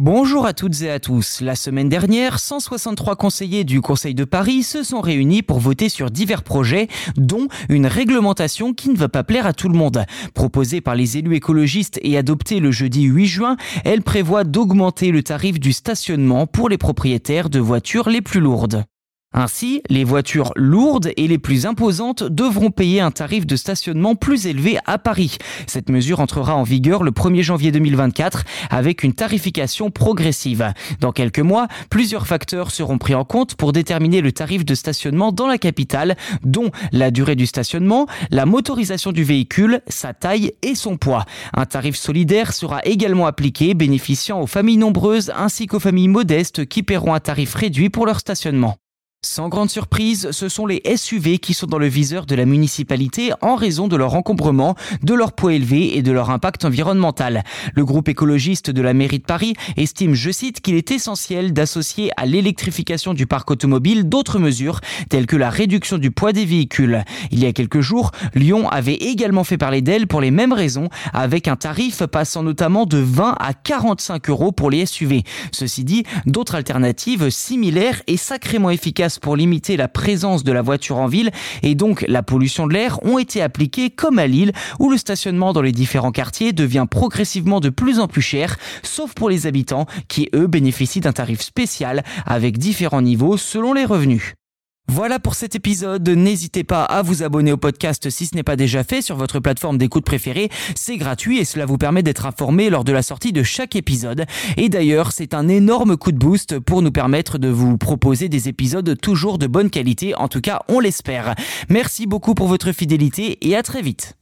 Bonjour à toutes et à tous. La semaine dernière, 163 conseillers du Conseil de Paris se sont réunis pour voter sur divers projets, dont une réglementation qui ne va pas plaire à tout le monde. Proposée par les élus écologistes et adoptée le jeudi 8 juin, elle prévoit d'augmenter le tarif du stationnement pour les propriétaires de voitures les plus lourdes. Ainsi, les voitures lourdes et les plus imposantes devront payer un tarif de stationnement plus élevé à Paris. Cette mesure entrera en vigueur le 1er janvier 2024 avec une tarification progressive. Dans quelques mois, plusieurs facteurs seront pris en compte pour déterminer le tarif de stationnement dans la capitale, dont la durée du stationnement, la motorisation du véhicule, sa taille et son poids. Un tarif solidaire sera également appliqué, bénéficiant aux familles nombreuses ainsi qu'aux familles modestes qui paieront un tarif réduit pour leur stationnement. Sans grande surprise, ce sont les SUV qui sont dans le viseur de la municipalité en raison de leur encombrement, de leur poids élevé et de leur impact environnemental. Le groupe écologiste de la mairie de Paris estime, je cite, qu'il est essentiel d'associer à l'électrification du parc automobile d'autres mesures telles que la réduction du poids des véhicules. Il y a quelques jours, Lyon avait également fait parler d'elle pour les mêmes raisons, avec un tarif passant notamment de 20 à 45 euros pour les SUV. Ceci dit, d'autres alternatives similaires et sacrément efficaces pour limiter la présence de la voiture en ville et donc la pollution de l'air ont été appliquées comme à Lille où le stationnement dans les différents quartiers devient progressivement de plus en plus cher, sauf pour les habitants qui eux bénéficient d'un tarif spécial avec différents niveaux selon les revenus. Voilà pour cet épisode. N'hésitez pas à vous abonner au podcast si ce n'est pas déjà fait sur votre plateforme d'écoute préférée. C'est gratuit et cela vous permet d'être informé lors de la sortie de chaque épisode. Et d'ailleurs, c'est un énorme coup de boost pour nous permettre de vous proposer des épisodes toujours de bonne qualité. En tout cas, on l'espère. Merci beaucoup pour votre fidélité et à très vite.